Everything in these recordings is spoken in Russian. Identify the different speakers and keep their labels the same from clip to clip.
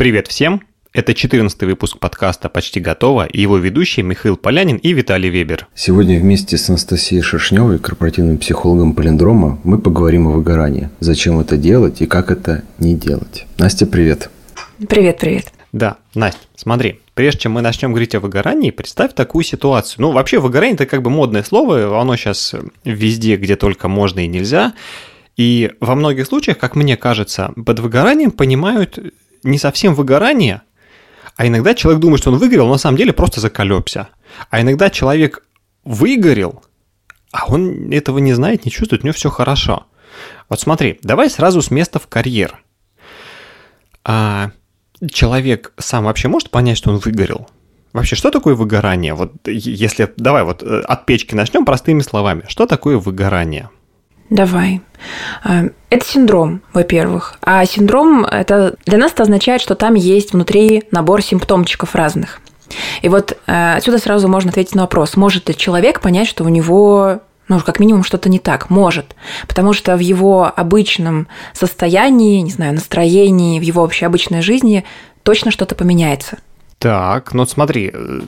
Speaker 1: Привет всем! Это 14 выпуск подкаста «Почти готово» и его ведущие Михаил Полянин и Виталий Вебер.
Speaker 2: Сегодня вместе с Анастасией Шершневой, корпоративным психологом Полиндрома, мы поговорим о выгорании. Зачем это делать и как это не делать. Настя, привет!
Speaker 3: Привет, привет.
Speaker 1: Да, Настя, смотри, прежде чем мы начнем говорить о выгорании, представь такую ситуацию. Ну, вообще, выгорание – это как бы модное слово, оно сейчас везде, где только можно и нельзя. И во многих случаях, как мне кажется, под выгоранием понимают не совсем выгорание, а иногда человек думает, что он выгорел, но на самом деле просто заколебся. А иногда человек выгорел, а он этого не знает, не чувствует, у него все хорошо. Вот смотри, давай сразу с места в карьер. А человек сам вообще может понять, что он выгорел? Вообще, что такое выгорание? Вот если, давай вот э, от печки начнем простыми словами. Что такое выгорание?
Speaker 3: Давай. А, это синдром, во-первых. А синдром это для нас это означает, что там есть внутри набор симптомчиков разных. И вот э, отсюда сразу можно ответить на вопрос, может ли человек понять, что у него ну, как минимум что-то не так. Может. Потому что в его обычном состоянии, не знаю, настроении, в его вообще обычной жизни точно что-то поменяется.
Speaker 1: Так, ну смотри, э,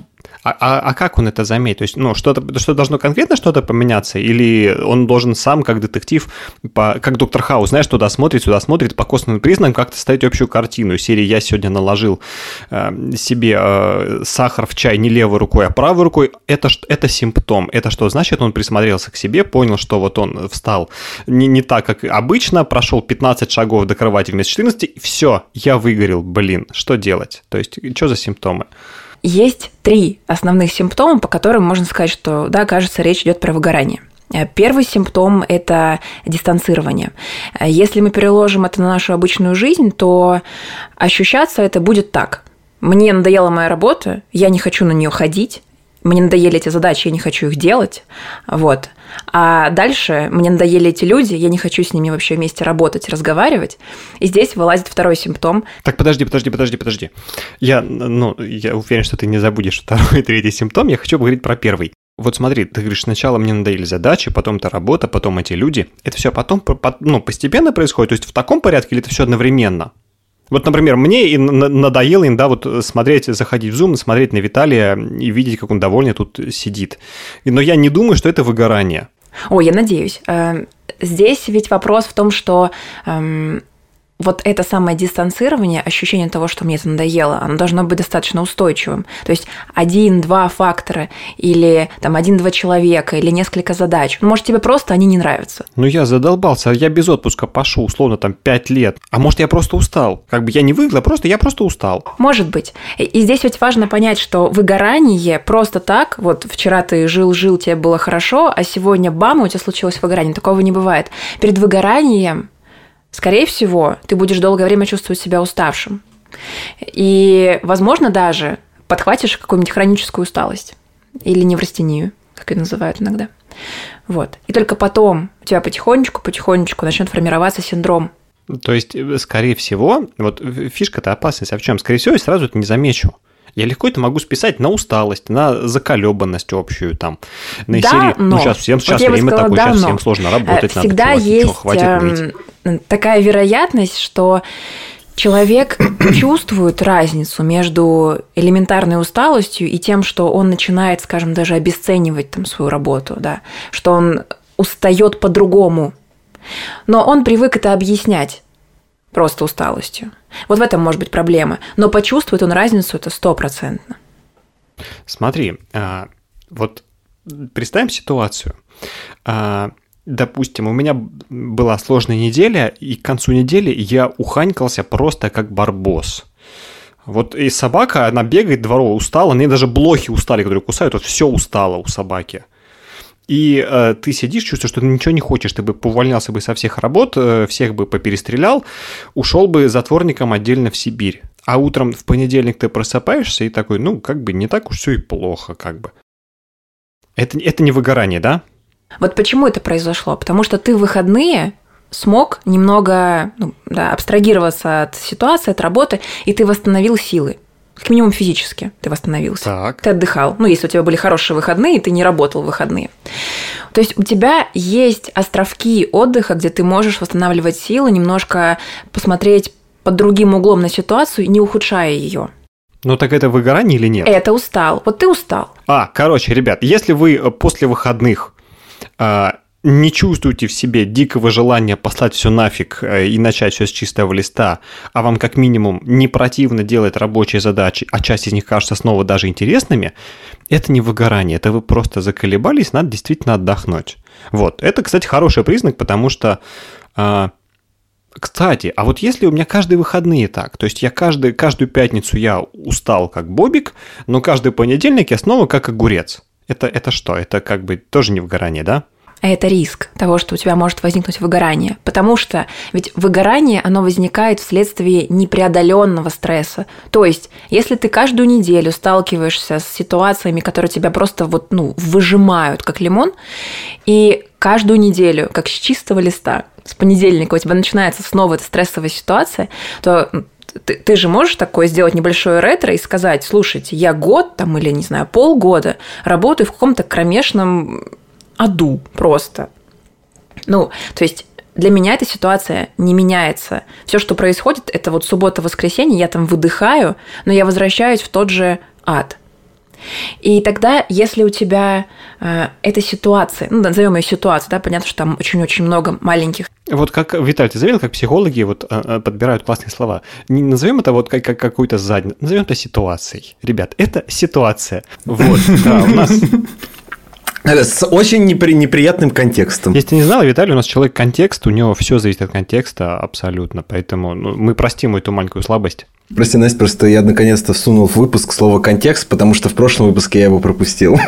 Speaker 1: а, а, а как он это заметит? То есть, ну, что-то что должно конкретно что-то поменяться, или он должен сам, как детектив, по, как доктор Хаус, знаешь, туда смотрит, сюда смотрит, по косвенным признакам как-то ставить общую картину. Серии «Я сегодня наложил э, себе э, сахар в чай не левой рукой, а правой рукой». Это, это симптом. Это что значит? Он присмотрелся к себе, понял, что вот он встал не, не так, как обычно, прошел 15 шагов до кровати вместо 14, все, я выгорел, блин, что делать? То есть, что за симптомы?
Speaker 3: Есть три основных симптома, по которым можно сказать, что, да, кажется, речь идет про выгорание. Первый симптом – это дистанцирование. Если мы переложим это на нашу обычную жизнь, то ощущаться это будет так. Мне надоела моя работа, я не хочу на нее ходить, мне надоели эти задачи, я не хочу их делать. Вот. А дальше мне надоели эти люди, я не хочу с ними вообще вместе работать, разговаривать. И здесь вылазит второй симптом.
Speaker 1: Так, подожди, подожди, подожди, подожди. Я, ну, я уверен, что ты не забудешь второй и третий симптом. Я хочу поговорить про первый. Вот смотри, ты говоришь, сначала мне надоели задачи, потом это работа, потом эти люди. Это все потом ну, постепенно происходит? То есть в таком порядке или это все одновременно? Вот, например, мне и надоело иногда вот смотреть, заходить в Zoom, смотреть на Виталия и видеть, как он довольно тут сидит. Но я не думаю, что это выгорание.
Speaker 3: О, я надеюсь. Эм, здесь ведь вопрос в том, что эм, вот это самое дистанцирование, ощущение того, что мне это надоело, оно должно быть достаточно устойчивым. То есть один-два фактора или там один-два человека или несколько задач. Ну, может, тебе просто они не нравятся.
Speaker 1: Ну, я задолбался, я без отпуска пошел, условно, там, пять лет. А может, я просто устал? Как бы я не выиграл, просто я просто устал.
Speaker 3: Может быть. И здесь ведь важно понять, что выгорание просто так, вот вчера ты жил-жил, тебе было хорошо, а сегодня бам, у тебя случилось выгорание. Такого не бывает. Перед выгоранием скорее всего, ты будешь долгое время чувствовать себя уставшим. И, возможно, даже подхватишь какую-нибудь хроническую усталость или неврастению, как ее называют иногда. Вот. И только потом у тебя потихонечку-потихонечку начнет формироваться синдром
Speaker 1: то есть, скорее всего, вот фишка-то опасность, а в чем? Скорее всего, я сразу это не замечу. Я легко это могу списать на усталость, на заколебанность общую там, на
Speaker 3: да,
Speaker 1: серии.
Speaker 3: Но.
Speaker 1: Ну, сейчас всем сейчас вот время сказала, такое, да, сейчас но. всем сложно работать,
Speaker 3: Всегда
Speaker 1: надо
Speaker 3: есть чего, хватит
Speaker 1: ныть.
Speaker 3: Эм, такая вероятность, что человек чувствует разницу между элементарной усталостью и тем, что он начинает, скажем, даже обесценивать там свою работу, да, что он устает по-другому. Но он привык это объяснять просто усталостью. Вот в этом может быть проблема. Но почувствует он разницу, это стопроцентно.
Speaker 1: Смотри, а, вот представим ситуацию. А, допустим, у меня была сложная неделя, и к концу недели я уханькался просто как барбос. Вот и собака, она бегает дворовая, устала, на даже блохи устали, которые кусают, вот все устало у собаки. И э, ты сидишь, чувствуешь, что ты ничего не хочешь, ты бы повольнялся бы со всех работ, э, всех бы поперестрелял, ушел бы затворником отдельно в Сибирь. А утром в понедельник ты просыпаешься и такой, ну, как бы не так уж все и плохо, как бы. Это, это не выгорание, да?
Speaker 3: Вот почему это произошло? Потому что ты в выходные смог немного ну, да, абстрагироваться от ситуации, от работы, и ты восстановил силы как минимум физически ты восстановился.
Speaker 1: Так.
Speaker 3: Ты отдыхал. Ну, если у тебя были хорошие выходные, и ты не работал в выходные. То есть у тебя есть островки отдыха, где ты можешь восстанавливать силы, немножко посмотреть под другим углом на ситуацию, не ухудшая ее.
Speaker 1: Ну так это выгорание или нет?
Speaker 3: Это устал. Вот ты устал.
Speaker 1: А, короче, ребят, если вы э, после выходных а, не чувствуете в себе дикого желания послать все нафиг э, и начать все с чистого листа, а вам как минимум не противно делать рабочие задачи, а часть из них кажется снова даже интересными, это не выгорание, это вы просто заколебались, надо действительно отдохнуть. Вот, это, кстати, хороший признак, потому что а, кстати, а вот если у меня каждые выходные так, то есть я каждый, каждую пятницу я устал как бобик, но каждый понедельник я снова как огурец. Это, это что? Это как бы тоже не выгорание, да?
Speaker 3: А это риск того, что у тебя может возникнуть выгорание. Потому что ведь выгорание, оно возникает вследствие непреодоленного стресса. То есть, если ты каждую неделю сталкиваешься с ситуациями, которые тебя просто вот, ну, выжимают, как лимон, и каждую неделю, как с чистого листа, с понедельника у тебя начинается снова эта стрессовая ситуация, то ты, ты же можешь такое сделать небольшое ретро и сказать, слушайте, я год там или, не знаю, полгода работаю в каком-то кромешном аду просто. Ну, то есть для меня эта ситуация не меняется. Все, что происходит, это вот суббота-воскресенье, я там выдыхаю, но я возвращаюсь в тот же ад. И тогда, если у тебя э, эта ситуация, ну, назовем ее ситуацией, да, понятно, что там очень-очень много маленьких.
Speaker 1: Вот как, Виталий, ты заметил, как психологи вот э, э подбирают классные слова. Не назовем это вот как, как какую-то задницу, назовем это ситуацией. Ребят, это ситуация. Вот, да, у нас
Speaker 2: с очень непри- неприятным контекстом.
Speaker 1: Если ты не знал, Виталий у нас человек контекст, у него все зависит от контекста абсолютно, поэтому ну, мы простим эту маленькую слабость.
Speaker 2: Прости, Настя, просто я наконец-то всунул в выпуск слово «контекст», потому что в прошлом выпуске я его пропустил.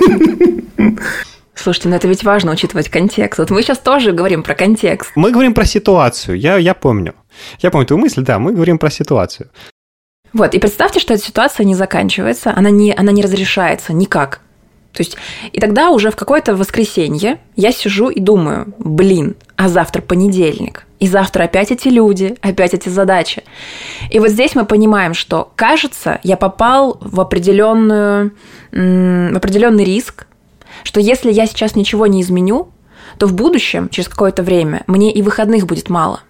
Speaker 3: Слушайте, ну это ведь важно учитывать контекст. Вот мы сейчас тоже говорим про контекст.
Speaker 1: Мы говорим про ситуацию, я, я помню. Я помню твою мысль, да, мы говорим про ситуацию.
Speaker 3: Вот, и представьте, что эта ситуация не заканчивается, она не, она не разрешается никак. То есть, и тогда уже в какое-то воскресенье я сижу и думаю, блин, а завтра понедельник. И завтра опять эти люди, опять эти задачи. И вот здесь мы понимаем, что, кажется, я попал в, определенную, в определенный риск, что если я сейчас ничего не изменю, то в будущем, через какое-то время, мне и выходных будет мало.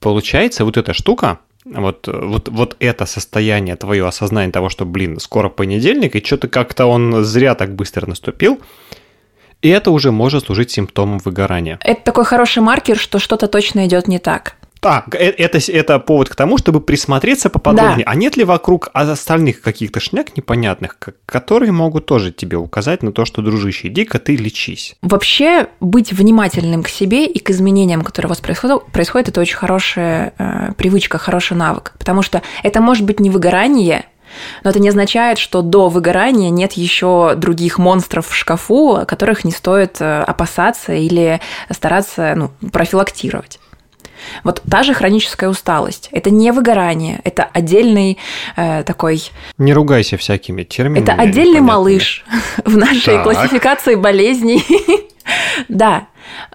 Speaker 1: Получается, вот эта штука, вот, вот, вот это состояние, твое осознание того, что, блин, скоро понедельник, и что-то как-то он зря так быстро наступил, и это уже может служить симптомом выгорания.
Speaker 3: Это такой хороший маркер, что что-то точно идет не так.
Speaker 1: Так, э, это, это повод к тому, чтобы присмотреться поподробнее. Да. А нет ли вокруг остальных каких-то шняк непонятных, которые могут тоже тебе указать на то, что, дружище, иди-ка ты лечись?
Speaker 3: Вообще, быть внимательным к себе и к изменениям, которые у вас происходят, происходит это очень хорошая э, привычка, хороший навык. Потому что это может быть не выгорание, но это не означает, что до выгорания нет еще других монстров в шкафу, которых не стоит э, опасаться или стараться ну, профилактировать. Вот та же хроническая усталость. Это не выгорание, это отдельный э, такой...
Speaker 1: Не ругайся всякими терминами.
Speaker 3: Это отдельный малыш в нашей так. классификации болезней. да,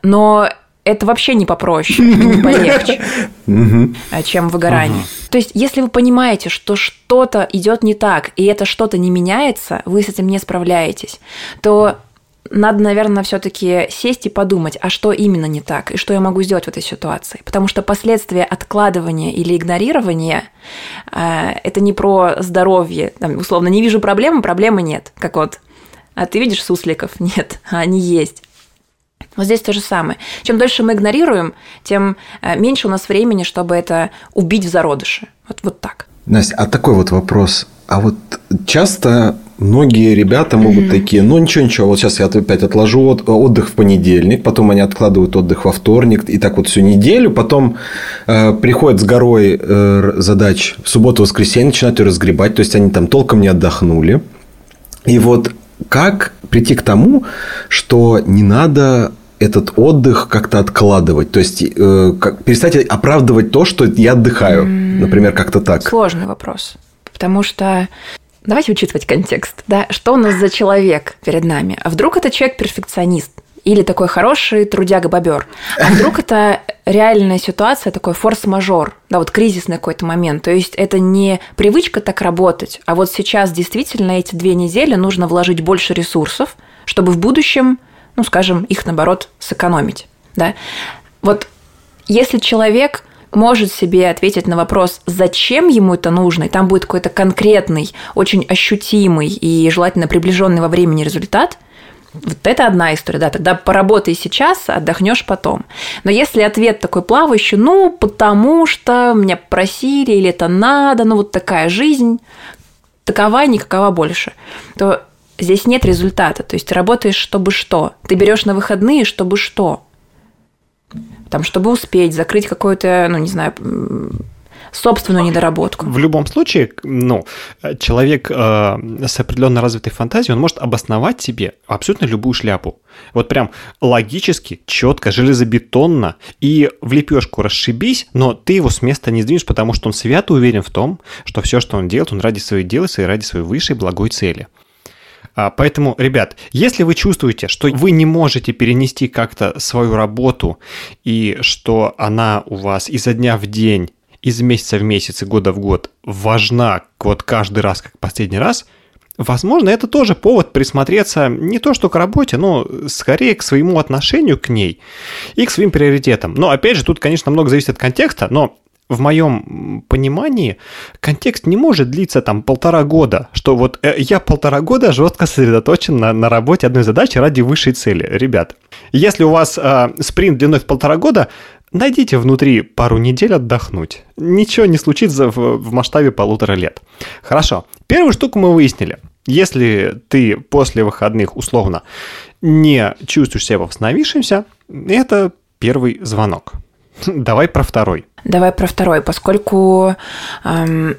Speaker 3: но это вообще не попроще, не полегче, э, чем выгорание. То есть, если вы понимаете, что что-то идет не так, и это что-то не меняется, вы с этим не справляетесь, то надо, наверное, все-таки сесть и подумать, а что именно не так, и что я могу сделать в этой ситуации. Потому что последствия откладывания или игнорирования э, это не про здоровье. Там, условно, не вижу проблемы, проблемы нет. Как вот, а ты видишь сусликов? Нет, они есть. Вот здесь то же самое. Чем дольше мы игнорируем, тем э, меньше у нас времени, чтобы это убить в зародыше. Вот, вот так.
Speaker 2: Настя, а такой вот вопрос. А вот часто многие ребята могут mm-hmm. такие, ну ничего, ничего, вот сейчас я опять отложу отдых в понедельник, потом они откладывают отдых во вторник, и так вот всю неделю, потом э, приходят с горой э, задач в субботу-воскресенье, начинают ее разгребать, то есть они там толком не отдохнули. И вот как прийти к тому, что не надо этот отдых как-то откладывать, то есть э, как, перестать оправдывать то, что я отдыхаю, mm-hmm. например, как-то так.
Speaker 3: Сложный вопрос, потому что давайте учитывать контекст, да, что у нас за человек перед нами. А вдруг это человек-перфекционист? Или такой хороший трудяга-бобер. А вдруг это реальная ситуация, такой форс-мажор, да, вот кризисный какой-то момент. То есть это не привычка так работать, а вот сейчас действительно эти две недели нужно вложить больше ресурсов, чтобы в будущем, ну, скажем, их, наоборот, сэкономить. Да? Вот если человек может себе ответить на вопрос, зачем ему это нужно, и там будет какой-то конкретный, очень ощутимый и желательно приближенный во времени результат, вот это одна история, да, тогда поработай сейчас, отдохнешь потом. Но если ответ такой плавающий, ну, потому что меня просили, или это надо, ну, вот такая жизнь, такова, никакова больше, то здесь нет результата. То есть ты работаешь, чтобы что? Ты берешь на выходные, чтобы что? Там, чтобы успеть закрыть какое-то, ну, не знаю, собственную недоработку.
Speaker 1: В любом случае, ну, человек э, с определенно развитой фантазией, он может обосновать себе абсолютно любую шляпу. Вот прям логически, четко, железобетонно и в лепешку расшибись, но ты его с места не сдвинешь, потому что он свято уверен в том, что все, что он делает, он ради своей дела и ради своей высшей благой цели. А, поэтому, ребят, если вы чувствуете, что вы не можете перенести как-то свою работу и что она у вас изо дня в день из месяца в месяц и года в год важна вот каждый раз, как последний раз, возможно, это тоже повод присмотреться не то что к работе, но скорее к своему отношению к ней и к своим приоритетам. Но опять же, тут, конечно, много зависит от контекста, но в моем понимании контекст не может длиться там полтора года, что вот э, я полтора года жестко сосредоточен на, на работе одной задачи ради высшей цели. Ребят, если у вас э, спринт длиной в полтора года, найдите внутри пару недель отдохнуть. Ничего не случится в, в масштабе полутора лет. Хорошо. Первую штуку мы выяснили. Если ты после выходных условно не чувствуешь себя восстановившимся, это первый звонок. Давай про второй.
Speaker 3: Давай про второй, поскольку эм,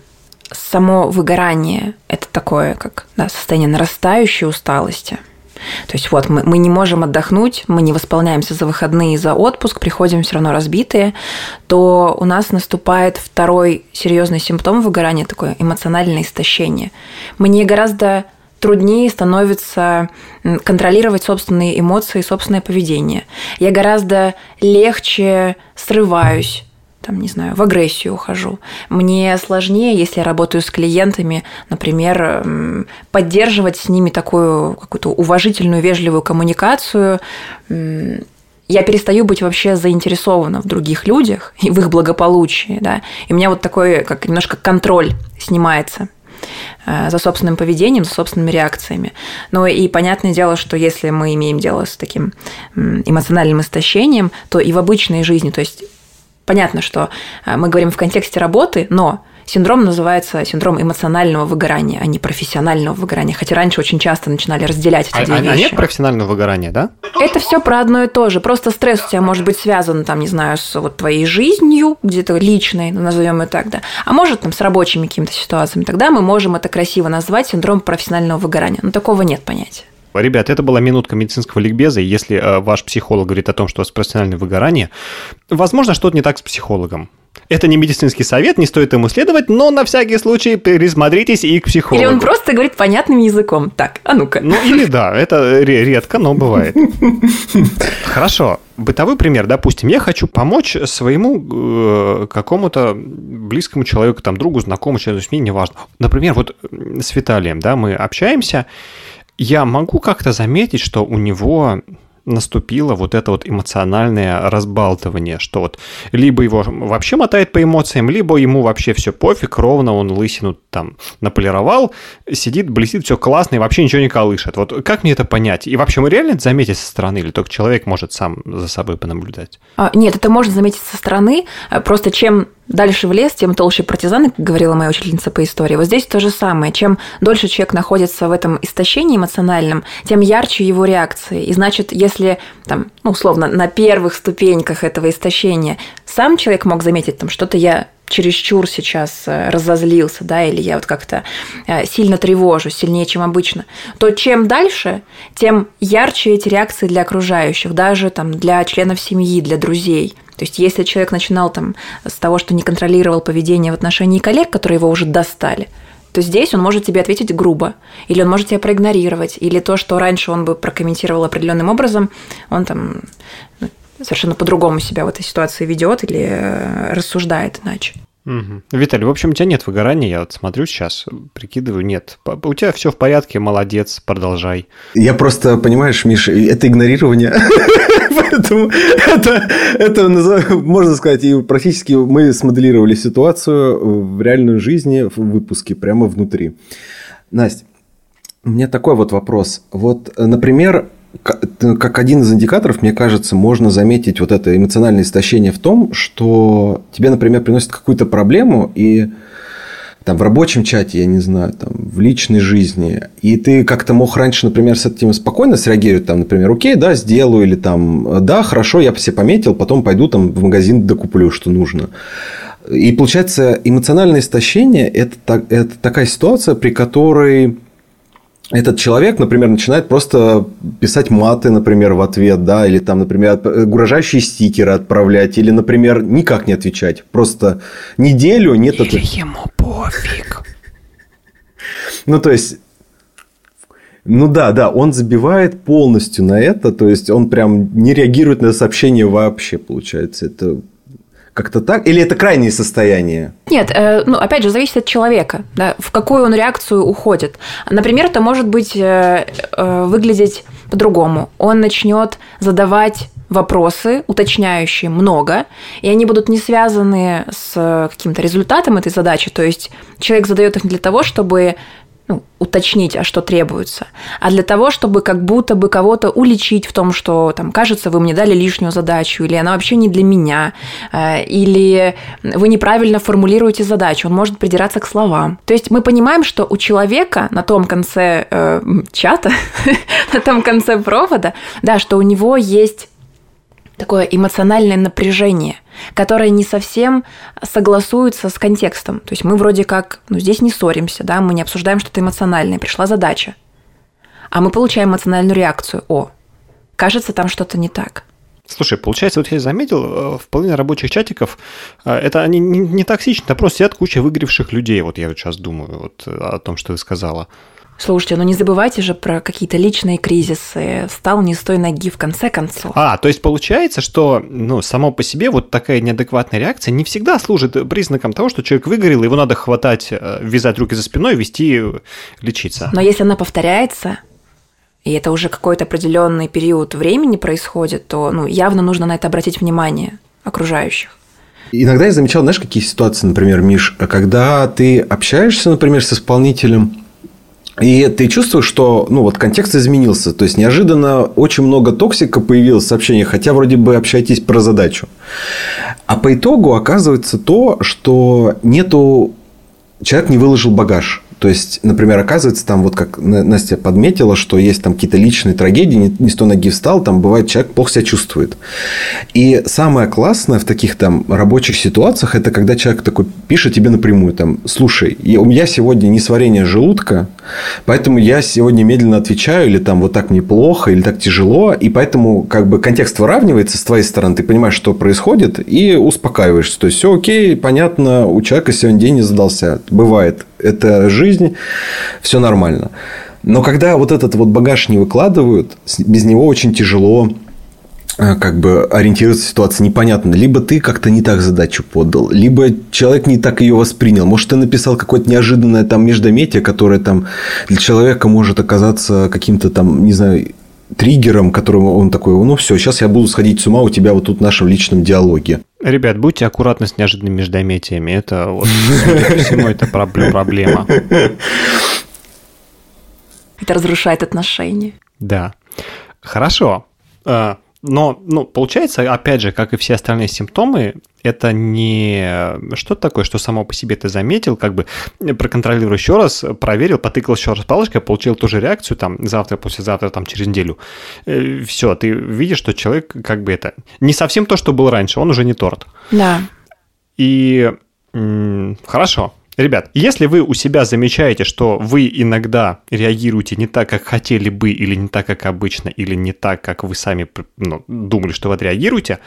Speaker 3: само выгорание это такое, как да, состояние нарастающей усталости. То есть вот мы, мы не можем отдохнуть, мы не восполняемся за выходные, за отпуск, приходим все равно разбитые, то у нас наступает второй серьезный симптом выгорания, такое эмоциональное истощение. Мне гораздо труднее становится контролировать собственные эмоции, собственное поведение. Я гораздо легче срываюсь там, не знаю, в агрессию ухожу. Мне сложнее, если я работаю с клиентами, например, поддерживать с ними такую какую-то уважительную, вежливую коммуникацию. Я перестаю быть вообще заинтересована в других людях и в их благополучии, да. И у меня вот такой, как немножко контроль снимается э, за собственным поведением, за собственными реакциями. Ну и понятное дело, что если мы имеем дело с таким эмоциональным истощением, то и в обычной жизни, то есть понятно, что э, мы говорим в контексте работы, но синдром называется синдром эмоционального выгорания, а не профессионального выгорания. Хотя раньше очень часто начинали разделять эти а, две а, вещи. А
Speaker 1: нет профессионального выгорания, да?
Speaker 3: Это все про одно и то же. Просто стресс у тебя может быть связан, там, не знаю, с вот твоей жизнью, где-то личной, ну, назовем ее так, да. А может там с рабочими какими-то ситуациями. Тогда мы можем это красиво назвать синдром профессионального выгорания. Но такого нет понятия.
Speaker 1: Ребят, это была минутка медицинского ликбеза, и если э, ваш психолог говорит о том, что у вас профессиональное выгорание, возможно, что-то не так с психологом. Это не медицинский совет, не стоит ему следовать, но на всякий случай присмотритесь и к психологу.
Speaker 3: Или он просто говорит понятным языком. Так, а ну-ка.
Speaker 1: Ну или да, это редко, но бывает. Хорошо. Бытовой пример, допустим, я хочу помочь своему э, какому-то близкому человеку, там, другу, знакомому человеку, мне неважно. Например, вот с Виталием, да, мы общаемся, я могу как-то заметить, что у него наступило вот это вот эмоциональное разбалтывание, что вот либо его вообще мотает по эмоциям, либо ему вообще все пофиг, ровно он лысину там наполировал, сидит, блестит, все классно и вообще ничего не колышет. Вот как мне это понять? И вообще мы реально это заметить со стороны или только человек может сам за собой понаблюдать?
Speaker 3: А, нет, это можно заметить со стороны. Просто чем дальше в лес, тем толще партизаны, как говорила моя учительница по истории. Вот здесь то же самое. Чем дольше человек находится в этом истощении эмоциональном, тем ярче его реакции. И значит, если, там, ну, условно, на первых ступеньках этого истощения сам человек мог заметить, там, что-то я чересчур сейчас э, разозлился, да, или я вот как-то э, сильно тревожусь, сильнее, чем обычно, то чем дальше, тем ярче эти реакции для окружающих, даже там для членов семьи, для друзей – то есть, если человек начинал там с того, что не контролировал поведение в отношении коллег, которые его уже достали, то здесь он может тебе ответить грубо, или он может тебя проигнорировать, или то, что раньше он бы прокомментировал определенным образом, он там ну, совершенно по-другому себя в этой ситуации ведет или э, рассуждает иначе.
Speaker 1: Угу. Виталий, в общем, у тебя нет выгорания, я вот смотрю сейчас, прикидываю, нет. У тебя все в порядке, молодец, продолжай.
Speaker 2: Я просто, понимаешь, Миша, это игнорирование. Поэтому это, это, можно сказать, и практически мы смоделировали ситуацию в реальной жизни в выпуске, прямо внутри. Настя, у меня такой вот вопрос. Вот, например, как один из индикаторов, мне кажется, можно заметить вот это эмоциональное истощение в том, что тебе, например, приносят какую-то проблему, и там в рабочем чате, я не знаю, там в личной жизни, и ты как-то мог раньше, например, с этим спокойно среагировать, там, например, окей, да, сделаю, или там, да, хорошо, я все пометил, потом пойду там в магазин докуплю, что нужно. И получается, эмоциональное истощение это, – это такая ситуация, при которой этот человек, например, начинает просто писать маты, например, в ответ, да, или там, например, угрожающие стикеры отправлять, или, например, никак не отвечать. Просто неделю нет...
Speaker 3: Или ответ... ему пофиг.
Speaker 2: Ну, то есть, ну да, да, он забивает полностью на это, то есть он прям не реагирует на сообщение вообще, получается. Это как-то так? Или это крайнее состояние?
Speaker 3: Нет, э, ну, опять же, зависит от человека, да, в какую он реакцию уходит. Например, это может быть э, э, выглядеть по-другому. Он начнет задавать вопросы, уточняющие много, и они будут не связаны с каким-то результатом этой задачи. То есть человек задает их для того, чтобы ну, уточнить, а что требуется, а для того, чтобы как будто бы кого-то уличить в том, что там, кажется, вы мне дали лишнюю задачу, или она вообще не для меня, э, или вы неправильно формулируете задачу, он может придираться к словам. То есть мы понимаем, что у человека на том конце э, чата, на том конце провода, да, что у него есть такое эмоциональное напряжение, которое не совсем согласуется с контекстом. То есть мы вроде как, ну, здесь не ссоримся, да, мы не обсуждаем что-то эмоциональное, пришла задача. А мы получаем эмоциональную реакцию. О, кажется, там что-то не так.
Speaker 1: Слушай, получается, вот я заметил, э, в половине рабочих чатиков э, это они не, не токсичны, а просто сидят куча выгоревших людей. Вот я вот сейчас думаю вот о том, что ты сказала.
Speaker 3: Слушайте, ну не забывайте же про какие-то личные кризисы. Стал не с той ноги в конце концов.
Speaker 1: А, то есть получается, что ну, само по себе вот такая неадекватная реакция не всегда служит признаком того, что человек выгорел, его надо хватать, э, вязать руки за спиной, вести лечиться.
Speaker 3: Но если она повторяется, и это уже какой-то определенный период времени происходит, то ну, явно нужно на это обратить внимание окружающих.
Speaker 2: Иногда я замечал, знаешь, какие ситуации, например, Миш, когда ты общаешься, например, с исполнителем, и ты чувствуешь, что ну, вот контекст изменился. То есть, неожиданно очень много токсика появилось в сообщениях, хотя вроде бы общаетесь про задачу. А по итогу оказывается то, что нету... Человек не выложил багаж. То есть, например, оказывается, там вот как Настя подметила, что есть там какие-то личные трагедии, не, не с той ноги встал, там бывает человек плохо себя чувствует. И самое классное в таких там рабочих ситуациях, это когда человек такой пишет тебе напрямую, там, слушай, у меня сегодня не сварение желудка, поэтому я сегодня медленно отвечаю, или там вот так мне плохо, или так тяжело, и поэтому как бы контекст выравнивается с твоей стороны, ты понимаешь, что происходит, и успокаиваешься. То есть, все окей, понятно, у человека сегодня день не задался. Бывает это жизнь, все нормально. Но когда вот этот вот багаж не выкладывают, без него очень тяжело как бы ориентироваться в ситуации непонятно. Либо ты как-то не так задачу подал, либо человек не так ее воспринял. Может, ты написал какое-то неожиданное там междометие, которое там для человека может оказаться каким-то там, не знаю, триггером, которым он такой, ну все, сейчас я буду сходить с ума у тебя вот тут в нашем личном диалоге.
Speaker 1: Ребят, будьте аккуратны с неожиданными междометиями. Это вот, всему, это проблема.
Speaker 3: Это разрушает отношения.
Speaker 1: Да. Хорошо. Но, ну, получается, опять же, как и все остальные симптомы, это не что-то такое, что само по себе ты заметил, как бы проконтролируй еще раз, проверил, потыкал еще раз палочкой, получил ту же реакцию, там, завтра, послезавтра, там, через неделю. Э, все, ты видишь, что человек, как бы это, не совсем то, что был раньше, он уже не торт.
Speaker 3: Да.
Speaker 1: И хорошо, Ребят, если вы у себя замечаете, что вы иногда реагируете не так, как хотели бы, или не так, как обычно, или не так, как вы сами ну, думали, что вы отреагируете,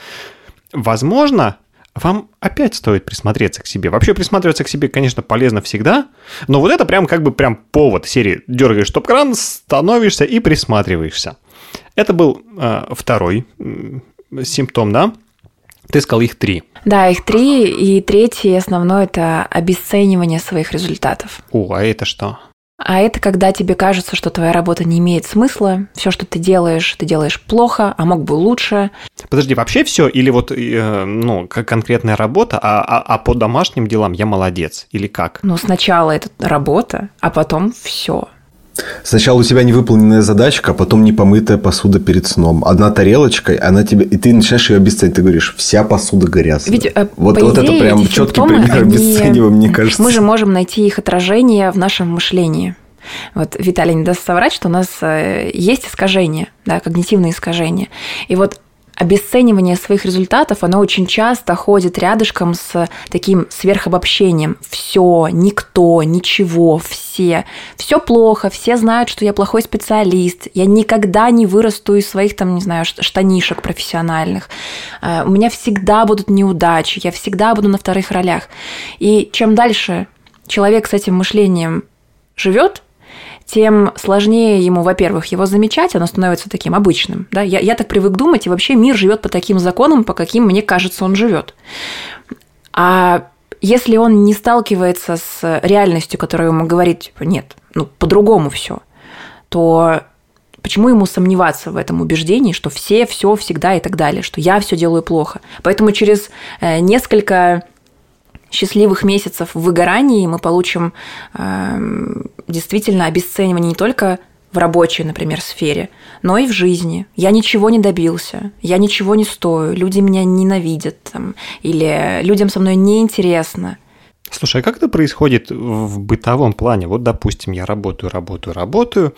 Speaker 1: возможно, вам опять стоит присмотреться к себе. Вообще присматриваться к себе, конечно, полезно всегда, но вот это прям как бы прям повод серии. Дергаешь стоп-кран, становишься и присматриваешься. Это был э, второй э, симптом, да? Ты сказал их три.
Speaker 3: Да, их три. И третий основной – это обесценивание своих результатов.
Speaker 1: О, а это что?
Speaker 3: А это когда тебе кажется, что твоя работа не имеет смысла, все, что ты делаешь, ты делаешь плохо, а мог бы лучше.
Speaker 1: Подожди, вообще все или вот э, ну как конкретная работа, а, а, а по домашним делам я молодец или как?
Speaker 3: Ну сначала это работа, а потом все.
Speaker 2: Сначала у тебя невыполненная задачка, а потом непомытая посуда перед сном. Одна тарелочка, она тебе, и ты начинаешь ее обесценивать. Ты говоришь, вся посуда грязная.
Speaker 3: Ведь, э,
Speaker 2: вот,
Speaker 3: по
Speaker 2: вот
Speaker 3: идее,
Speaker 2: это прям четкий пример
Speaker 3: они-
Speaker 2: обесценивания, мне кажется.
Speaker 3: Мы же можем найти их отражение в нашем мышлении. Вот Виталий не даст соврать, что у нас э, есть искажения, да, когнитивные искажения. И вот обесценивание своих результатов, оно очень часто ходит рядышком с таким сверхобобщением. Все, никто, ничего, все. Все плохо, все знают, что я плохой специалист, я никогда не вырасту из своих, там, не знаю, штанишек профессиональных. Э, У меня всегда будут неудачи, я всегда буду на вторых ролях. И чем дальше человек с этим мышлением живет, тем сложнее ему, во-первых, его замечать, оно становится таким обычным. Да? Я, я так привык думать, и вообще мир живет по таким законам, по каким, мне кажется, он живет. А если он не сталкивается с реальностью, которая ему говорит, типа, нет, ну, по-другому все, то почему ему сомневаться в этом убеждении, что все, все, всегда и так далее, что я все делаю плохо. Поэтому через э, несколько счастливых месяцев в выгорании мы получим эм, действительно обесценивание не только в рабочей, например, сфере, но и в жизни. Я ничего не добился, я ничего не стою, люди меня ненавидят, там, или людям со мной неинтересно.
Speaker 1: Слушай, а как это происходит в бытовом плане? Вот, допустим, я работаю, работаю, работаю,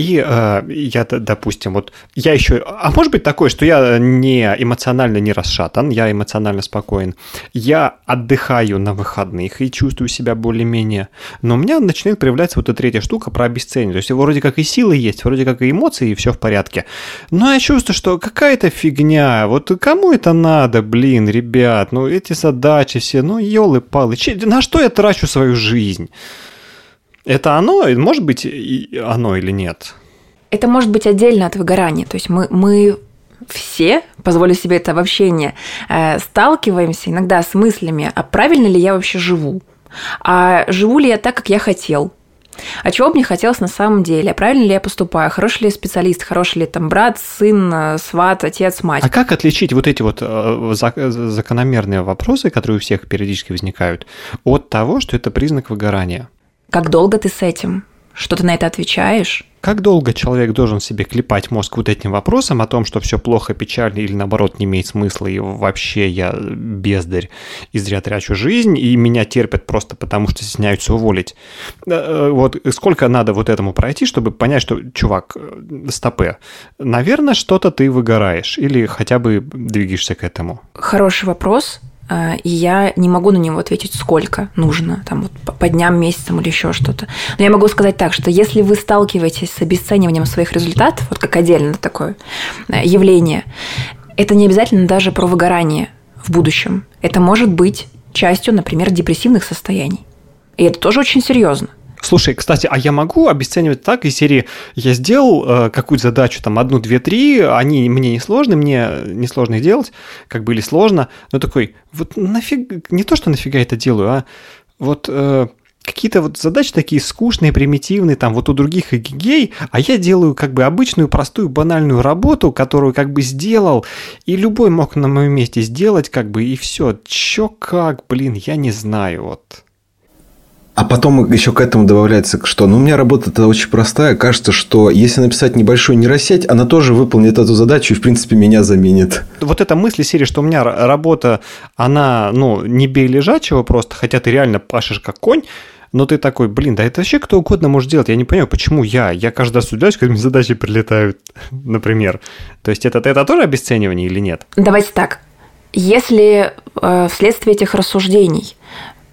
Speaker 1: и э, я, допустим, вот я еще... А может быть такое, что я не эмоционально не расшатан, я эмоционально спокоен, я отдыхаю на выходных и чувствую себя более-менее, но у меня начинает проявляться вот эта третья штука про обесценивание. То есть вроде как и силы есть, вроде как и эмоции, и все в порядке. Но я чувствую, что какая-то фигня, вот кому это надо, блин, ребят, ну эти задачи все, ну елы-палы, на что я трачу свою жизнь? Это оно? Может быть, оно или нет?
Speaker 3: Это может быть отдельно от выгорания. То есть мы, мы все, позволю себе это обобщение, э, сталкиваемся иногда с мыслями, а правильно ли я вообще живу? А живу ли я так, как я хотел? А чего бы мне хотелось на самом деле? А правильно ли я поступаю? Хороший ли я специалист? Хороший ли там брат, сын, э, сват, отец, мать?
Speaker 1: А как отличить вот эти вот э, зак- закономерные вопросы, которые у всех периодически возникают, от того, что это признак выгорания?
Speaker 3: Как долго ты с этим? Что ты на это отвечаешь?
Speaker 1: Как долго человек должен себе клепать мозг вот этим вопросом о том, что все плохо, печально или наоборот не имеет смысла, и вообще я бездарь и зря трачу жизнь, и меня терпят просто потому, что стесняются уволить. Э, э, Вот сколько надо вот этому пройти, чтобы понять, что, чувак, э, стопе, наверное, что-то ты выгораешь или хотя бы двигаешься к этому.
Speaker 3: Хороший вопрос. Э, И я не могу на него ответить, сколько нужно, там вот по- по дням, месяцам или еще что-то. Но я могу сказать так, что если вы сталкиваетесь с обесцениванием своих результатов, вот как отдельно такое э, явление, это не обязательно даже про выгорание в будущем. Это может быть частью, например, депрессивных состояний. И это тоже очень серьезно.
Speaker 1: Слушай, кстати, а я могу обесценивать так из серии «Я сделал э, какую-то задачу, там, одну, две, три, они мне не сложны, мне не сложно их делать, как бы или сложно, но такой, вот нафиг, не то, что нафига это делаю, а вот э, какие-то вот задачи такие скучные, примитивные, там, вот у других эгегей, а я делаю как бы обычную, простую, банальную работу, которую как бы сделал, и любой мог на моем месте сделать, как бы, и все. Чё как, блин, я не знаю, вот.
Speaker 2: А потом еще к этому добавляется, что ну, у меня работа-то очень простая. Кажется, что если написать небольшой нейросеть, она тоже выполнит эту задачу и, в принципе, меня заменит.
Speaker 1: вот эта мысль серии, что у меня работа, она, ну, не бей лежачего просто, хотя ты реально пашешь как конь, но ты такой, блин, да это вообще кто угодно может делать. Я не понимаю, почему я? Я каждый раз удивляюсь, когда мне задачи прилетают, например. То есть это, это тоже обесценивание или нет?
Speaker 3: Давайте так. Если э, вследствие этих рассуждений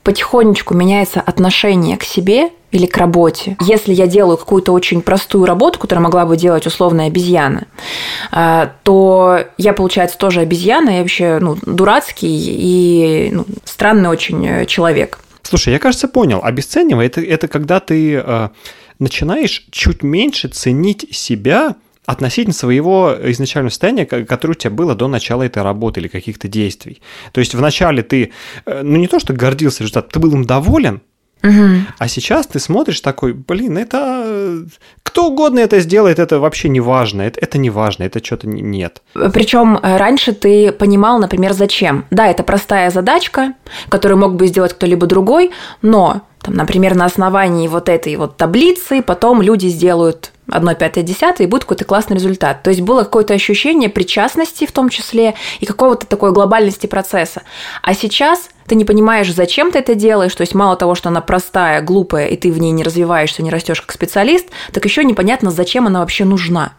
Speaker 3: потихонечку меняется отношение к себе или к работе, если я делаю какую-то очень простую работу, которую могла бы делать условная обезьяна, э, то я, получается, тоже обезьяна, я вообще ну, дурацкий и ну, странный очень э, человек.
Speaker 1: Слушай, я, кажется, понял. Обесценивание это, это когда ты э, начинаешь чуть меньше ценить себя относительно своего изначального состояния, которое у тебя было до начала этой работы или каких-то действий. То есть вначале ты, э, ну не то, что гордился результатом, ты был им доволен, Угу. А сейчас ты смотришь такой, блин, это кто угодно это сделает, это вообще не важно, это, это не важно, это что-то нет.
Speaker 3: Причем э, раньше ты понимал, например, зачем. Да, это простая задачка, которую мог бы сделать кто-либо другой, но там, например, на основании вот этой вот таблицы потом люди сделают одно пятое десятое, и будет какой-то классный результат. То есть было какое-то ощущение причастности в том числе и какого-то такой глобальности процесса. А сейчас ты не понимаешь, зачем ты это делаешь, то есть мало того, что она простая, глупая, и ты в ней не развиваешься, не растешь как специалист, так еще непонятно, зачем она вообще нужна.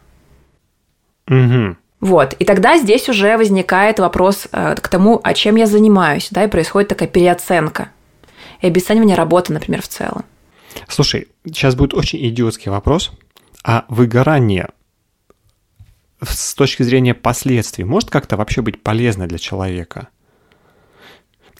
Speaker 3: Угу. Вот. И тогда здесь уже возникает вопрос э, к тому, а чем я занимаюсь, да, и происходит такая переоценка и обесценивание работы, например, в целом.
Speaker 1: Слушай, сейчас будет очень идиотский вопрос. А выгорание с точки зрения последствий может как-то вообще быть полезно для человека?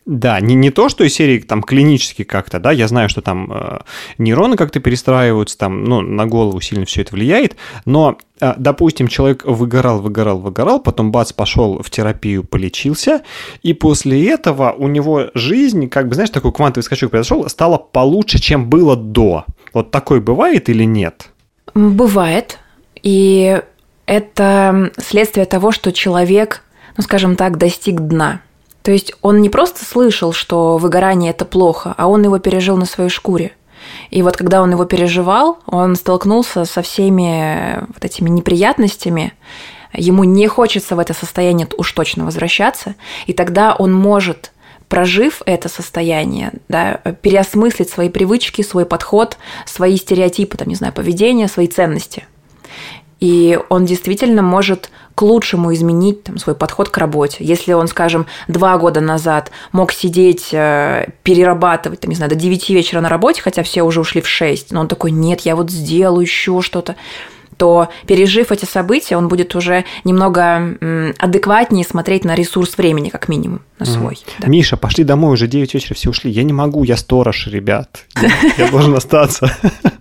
Speaker 1: Да, не, не то, что из серии там клинически как-то, да, я знаю, что там э, нейроны как-то перестраиваются, там, ну, на голову сильно все это влияет, но, э, допустим, человек выгорал, выгорал, выгорал, потом бац, пошел в терапию, полечился, и после этого у него жизнь, как бы, знаешь, такой квантовый скачок произошел, стала получше, чем было до. Вот такой бывает или нет?
Speaker 3: Бывает, и это следствие того, что человек, ну, скажем так, достиг дна – то есть он не просто слышал, что выгорание это плохо, а он его пережил на своей шкуре. И вот когда он его переживал, он столкнулся со всеми вот этими неприятностями, ему не хочется в это состояние уж точно возвращаться, и тогда он может прожив это состояние, да, переосмыслить свои привычки, свой подход, свои стереотипы, там, не знаю, поведения, свои ценности. И он действительно может к лучшему изменить там, свой подход к работе. Если он, скажем, два года назад мог сидеть, э, перерабатывать, там, не знаю, до 9 вечера на работе, хотя все уже ушли в 6, но он такой, нет, я вот сделаю еще что-то, то пережив эти события, он будет уже немного адекватнее смотреть на ресурс времени, как минимум, на свой. Mm.
Speaker 1: Да. Миша, пошли домой, уже 9 вечера все ушли. Я не могу, я сторож, ребят. Я должен остаться.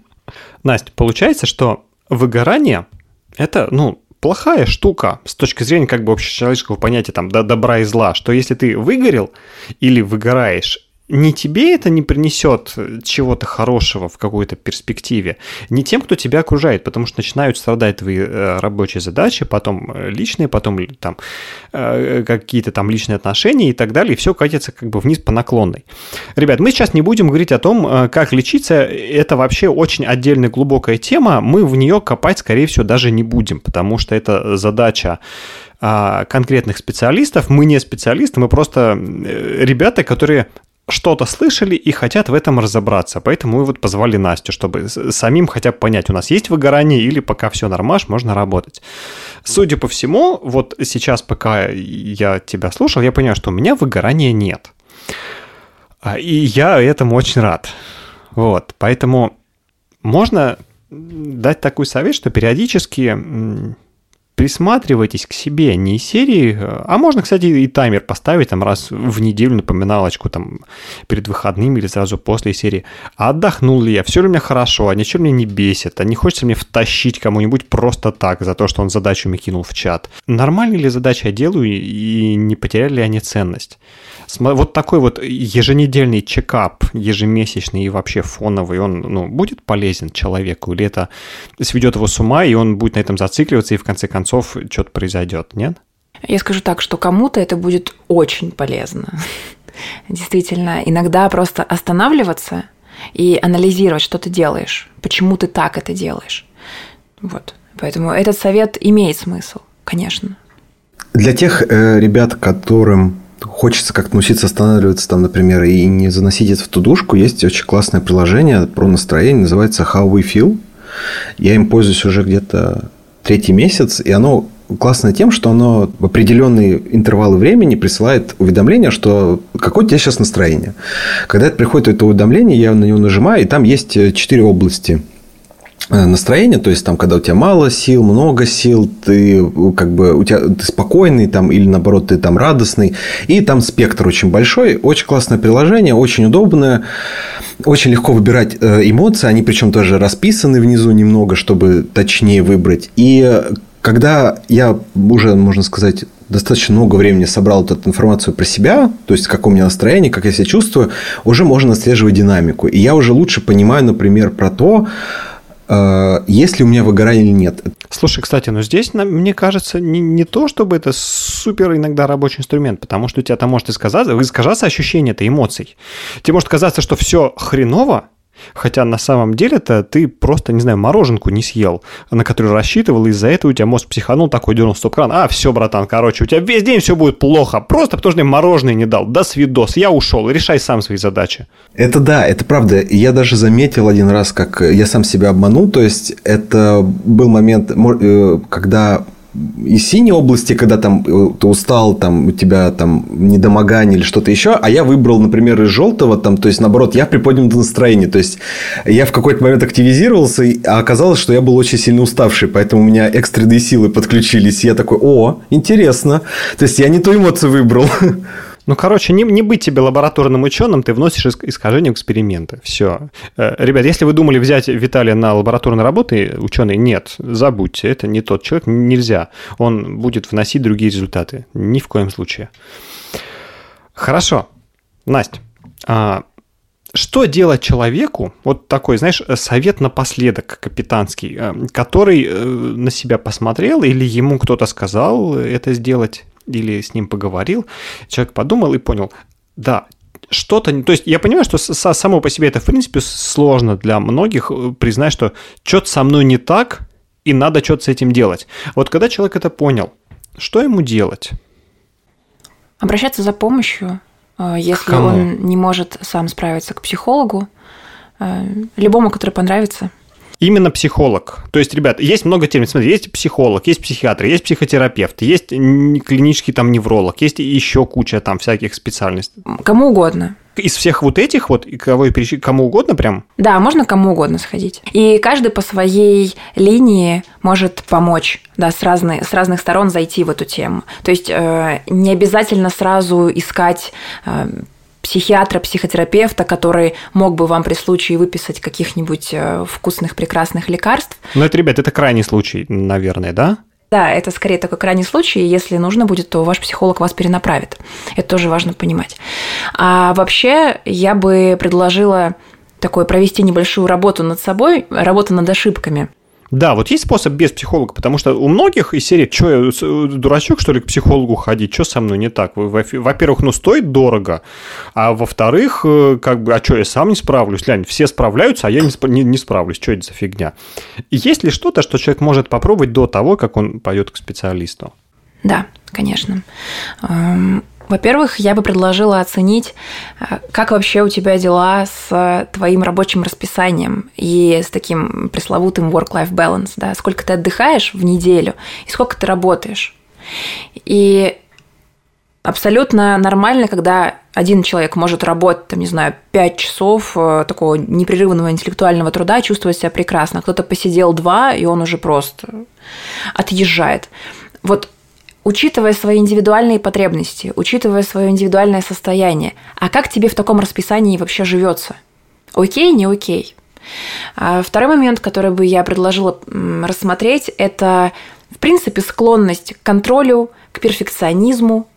Speaker 1: Настя, получается, что выгорание – это, ну, плохая штука с точки зрения как бы общечеловеческого понятия там добра и зла, что если ты выгорел или выгораешь, не тебе это не принесет чего-то хорошего в какой-то перспективе, не тем, кто тебя окружает, потому что начинают страдать твои э, рабочие задачи, потом э, личные, потом там э, какие-то там личные отношения и так далее, и все катится как бы вниз по наклонной. Ребят, мы сейчас не будем говорить о том, как лечиться, это вообще очень отдельная глубокая тема, мы в нее копать, скорее всего, даже не будем, потому что это задача а, конкретных специалистов. Мы не специалисты, мы просто ребята, которые что-то слышали и хотят в этом разобраться. Поэтому мы вот позвали Настю, чтобы самим хотя бы понять, у нас есть выгорание или пока все нормаш, можно работать. Судя по всему, вот сейчас, пока я тебя слушал, я понял, что у меня выгорания нет. А, и я этому очень рад. Вот, поэтому можно дать такой совет, что периодически присматривайтесь к себе, не из серии, а можно, кстати, и таймер поставить там раз в неделю напоминалочку там перед выходными или сразу после серии. А отдохнул ли я, все ли у меня хорошо, а ничего меня не бесит, а не хочется мне втащить кому-нибудь просто так за то, что он задачу мне кинул в чат. Нормально ли задачи я делаю и не потеряли ли они ценность? Вот такой вот еженедельный чекап, ежемесячный и вообще фоновый, он ну, будет полезен человеку? Или это сведет его с ума, и он будет на этом зацикливаться, и в конце концов что-то произойдет, нет?
Speaker 3: Я скажу так, что кому-то это будет очень полезно. Действительно, иногда просто останавливаться и анализировать, что ты делаешь, почему ты так это делаешь. Вот. Поэтому этот совет имеет смысл, конечно.
Speaker 2: Для тех э, ребят, которым хочется как-то научиться останавливаться там, например, и не заносить это в тудушку, есть очень классное приложение про настроение, называется How We Feel. Я им пользуюсь уже где-то третий месяц, и оно классное тем, что оно в определенные интервалы времени присылает уведомление, что какое у тебя сейчас настроение. Когда приходит это уведомление, я на него нажимаю, и там есть четыре области. Э, настроение, то есть там, когда у тебя мало сил, много сил, ты как бы у тебя ты спокойный там или наоборот ты там радостный, и там спектр очень большой, очень классное приложение, очень удобное, очень легко выбирать э, эмоции, они причем тоже расписаны внизу немного, чтобы точнее выбрать. И когда я уже, можно сказать, достаточно много времени собрал эту информацию про себя, то есть какое у меня настроение, как я себя чувствую, уже можно отслеживать динамику. И я уже лучше понимаю, например, про то, Э, есть ли у меня выгорание или нет.
Speaker 1: Слушай, кстати, но здесь, мне кажется, не, не то, чтобы это супер иногда рабочий инструмент, потому что у тебя там может искажаться ощущение это эмоций. Тебе может казаться, что все хреново, Хотя на самом деле-то ты просто, не знаю, мороженку не съел, на которую рассчитывал, и из-за этого у тебя мозг психанул, такой дернул стоп-кран. А, все, братан, короче, у тебя весь день все будет плохо, просто потому что я мороженое не дал. До свидос, я ушел, решай сам свои задачи.
Speaker 2: Это да, это правда. Я даже заметил один раз, как я сам себя обманул, то есть это был момент, э, когда и синей области, когда там э, ты устал, там у тебя там недомогание или что-то еще, а я выбрал, например, из желтого, там, то есть, наоборот, я в приподнятом настроении, то есть, я в какой-то момент активизировался, а оказалось, что я был очень сильно уставший, поэтому у меня экстренные силы подключились, и я такой, о, интересно, то есть, я не ту эмоцию выбрал.
Speaker 1: Ну, короче, не, не быть тебе лабораторным ученым, ты вносишь искажение в эксперименты. Все. Э, ребят, если вы думали взять Виталия на лабораторные работы, ученый, нет, забудьте, это не тот человек, нельзя. Он будет вносить другие результаты. Ни в коем случае. Хорошо. Настя, а что делать человеку, вот такой, знаешь, совет напоследок капитанский, э, который э, на себя посмотрел или ему кто-то сказал это сделать, или с ним поговорил, человек подумал и понял, да, что-то... То есть я понимаю, что само по себе это, в принципе, сложно для многих э, признать, что что-то со мной не так, и надо что-то с этим делать. Вот когда человек это понял, что ему делать?
Speaker 3: Обращаться за помощью, э, если он не может сам справиться к психологу, э, любому, который понравится –
Speaker 1: Именно психолог. То есть, ребят, есть много терминов. Смотри, есть психолог, есть психиатр, есть психотерапевт, есть клинический там невролог, есть еще куча там всяких специальностей.
Speaker 3: Кому угодно
Speaker 1: из всех вот этих вот, кого я перечислил, кому угодно прям?
Speaker 3: Да, можно кому угодно сходить. И каждый по своей линии может помочь, да, с, разной, с разных сторон зайти в эту тему. То есть э, не обязательно сразу искать э, психиатра, психотерапевта, который мог бы вам при случае выписать каких-нибудь э, вкусных, прекрасных лекарств.
Speaker 1: Но это, ребят, это крайний случай, наверное, да?
Speaker 3: Да, это скорее такой крайний случай. Если нужно будет, то ваш психолог вас перенаправит. Это тоже важно понимать. А вообще я бы предложила такое провести небольшую работу над собой, работу над ошибками.
Speaker 1: Да, вот есть способ без психолога, потому что у многих из серии, что я э, дурачок, что ли, к психологу ходить, что со мной не так? Во-первых, ну, стоит дорого, а во-вторых, э, как бы, а что, я сам не справлюсь? Лянь, все справляются, а я не, не, не справлюсь, что это за фигня? Есть ли что-то, что человек может попробовать до того, как он пойдет к специалисту?
Speaker 3: Да, конечно. Во-первых, я бы предложила оценить, э, как вообще у тебя дела с твоим рабочим расписанием и с таким пресловутым work-life balance, да, сколько ты отдыхаешь в неделю и сколько ты работаешь. И абсолютно нормально, когда один человек может работать, там, не знаю, 5 часов э, такого непрерывного интеллектуального труда, чувствовать себя прекрасно. Кто-то посидел два, и он уже просто отъезжает. Вот учитывая свои индивидуальные потребности, учитывая свое индивидуальное состояние, а как тебе в таком расписании вообще живется? Окей, не окей? А второй момент, который бы я предложила рассмотреть, это, в принципе, склонность к контролю, к перфекционизму,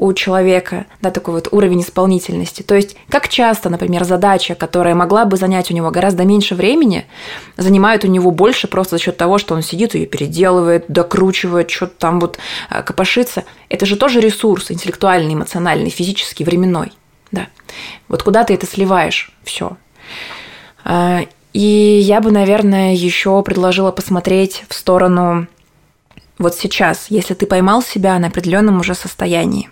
Speaker 3: у человека, да, такой вот уровень исполнительности. То есть, как часто, например, задача, которая могла бы занять у него гораздо меньше времени, занимает у него больше просто за счет того, что он сидит ее переделывает, докручивает, что-то там вот э, копошится. Это же тоже ресурс интеллектуальный, эмоциональный, физический, временной. Да. Вот куда ты это сливаешь? Все. А, и я бы, наверное, еще предложила посмотреть в сторону вот сейчас, если ты поймал себя на определенном уже состоянии,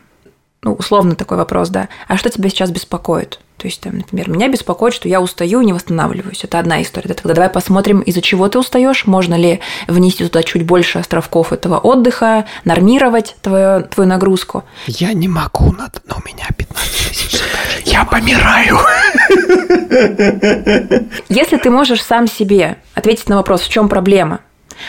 Speaker 3: ну, условно такой вопрос, да, а что тебя сейчас беспокоит? То есть, там, например, меня беспокоит, что я устаю и не восстанавливаюсь. Это одна история. Тогда давай посмотрим, из-за чего ты устаешь, можно ли внести туда чуть больше островков этого отдыха, нормировать твою, твою нагрузку.
Speaker 1: Я не могу, но у меня 15
Speaker 2: Я помираю.
Speaker 3: Если ты можешь сам себе ответить на вопрос, в чем проблема,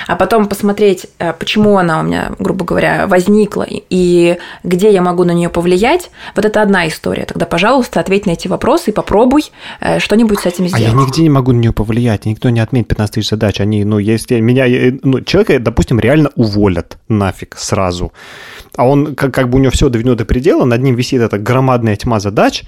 Speaker 3: а потом посмотреть, э, почему она у меня, грубо говоря, возникла и где я могу на нее повлиять, вот это одна история. Тогда, пожалуйста, ответь на эти вопросы и попробуй э, что-нибудь с этим сделать.
Speaker 1: А я нигде не могу на нее повлиять, никто не отменит 15 тысяч задач. Они, ну, если меня, э, ну, человека, допустим, реально уволят нафиг сразу, а он, как, как бы у него все доведено до предела, над ним висит эта громадная тьма задач,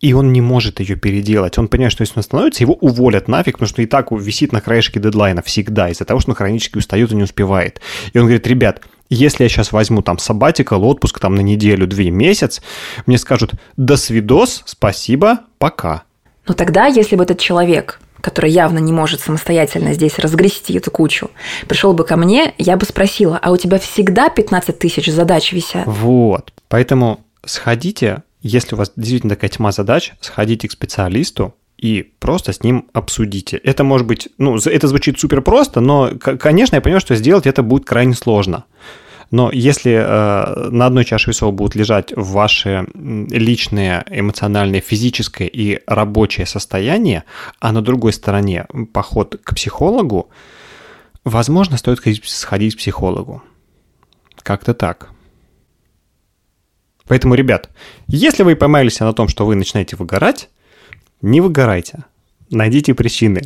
Speaker 1: и он не может ее переделать. Он понимает, что если он остановится, его уволят нафиг, потому что и так висит на краешке дедлайна всегда, из-за того, что он хронически устает и не успевает. И он говорит, ребят, если я сейчас возьму там сабатикал, отпуск там на неделю, две, месяц, мне скажут, до свидос, спасибо, пока.
Speaker 3: Но тогда, если бы этот человек который явно не может самостоятельно здесь разгрести эту кучу, пришел бы ко мне, я бы спросила, а у тебя всегда 15 тысяч задач висят?
Speaker 1: Вот. Поэтому сходите если у вас действительно такая тьма задач, сходите к специалисту и просто с ним обсудите. Это может быть, ну, это звучит супер просто, но, конечно, я понимаю, что сделать это будет крайне сложно. Но если э, на одной чаше весов будут лежать ваши личные, эмоциональные, физическое и рабочее состояние, а на другой стороне поход к психологу, возможно, стоит сходить к психологу. Как-то так. Поэтому, ребят, если вы поймались на том, что вы начинаете выгорать, не выгорайте. Найдите причины.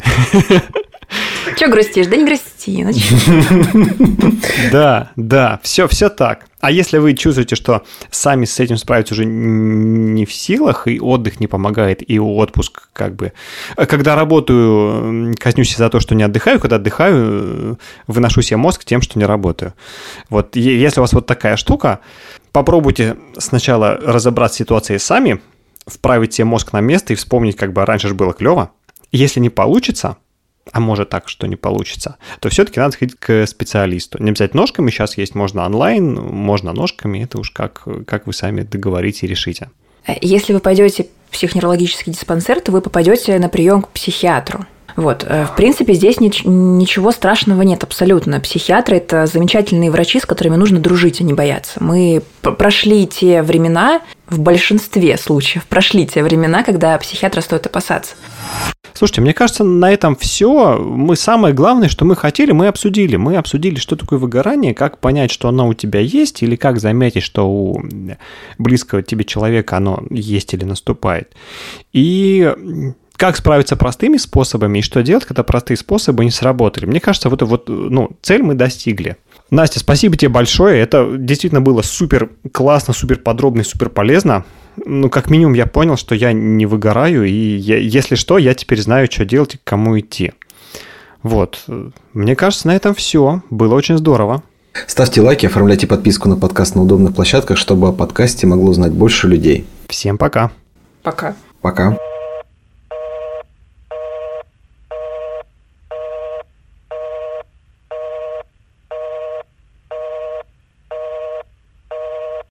Speaker 3: Че грустишь? Да не грусти. Ну
Speaker 1: да, да, все, все так. А если вы чувствуете, что сами с этим справиться уже не в силах, и отдых не помогает, и отпуск как бы... Когда работаю, казнюсь за то, что не отдыхаю, когда отдыхаю, выношу себе мозг тем, что не работаю. Вот если у вас вот такая штука, попробуйте сначала разобраться с ситуацией сами, вправить себе мозг на место и вспомнить, как бы раньше же было клево. Если не получится, а может так, что не получится, то все-таки надо сходить к специалисту. Не обязательно ножками, сейчас есть можно онлайн, можно ножками, это уж как, как вы сами договорите и решите.
Speaker 3: Если вы пойдете в психоневрологический диспансер, то вы попадете на прием к психиатру. Вот, э, в принципе, здесь ничего страшного нет абсолютно. Психиатры – это замечательные врачи, с которыми нужно дружить, а не бояться. Мы прошли те времена, в большинстве случаев, прошли те времена, когда психиатра стоит опасаться.
Speaker 1: Слушайте, мне кажется, на этом все. Мы самое главное, что мы хотели, мы обсудили. Мы обсудили, что такое выгорание, как понять, что оно у тебя есть, или как заметить, что у близкого тебе человека оно есть или наступает. И как справиться простыми способами и что делать, когда простые способы не сработали. Мне кажется, вот, вот ну, цель мы достигли. Настя, спасибо тебе большое. Это действительно было супер классно, супер подробно и супер полезно. Ну, как минимум, я понял, что я не выгораю, и я, если что, я теперь знаю, что делать и к кому идти. Вот. Мне кажется, на этом все. Было очень здорово.
Speaker 2: Ставьте лайки, оформляйте подписку на подкаст на удобных площадках, чтобы о подкасте могло узнать больше людей.
Speaker 1: Всем пока.
Speaker 3: Пока.
Speaker 2: Пока.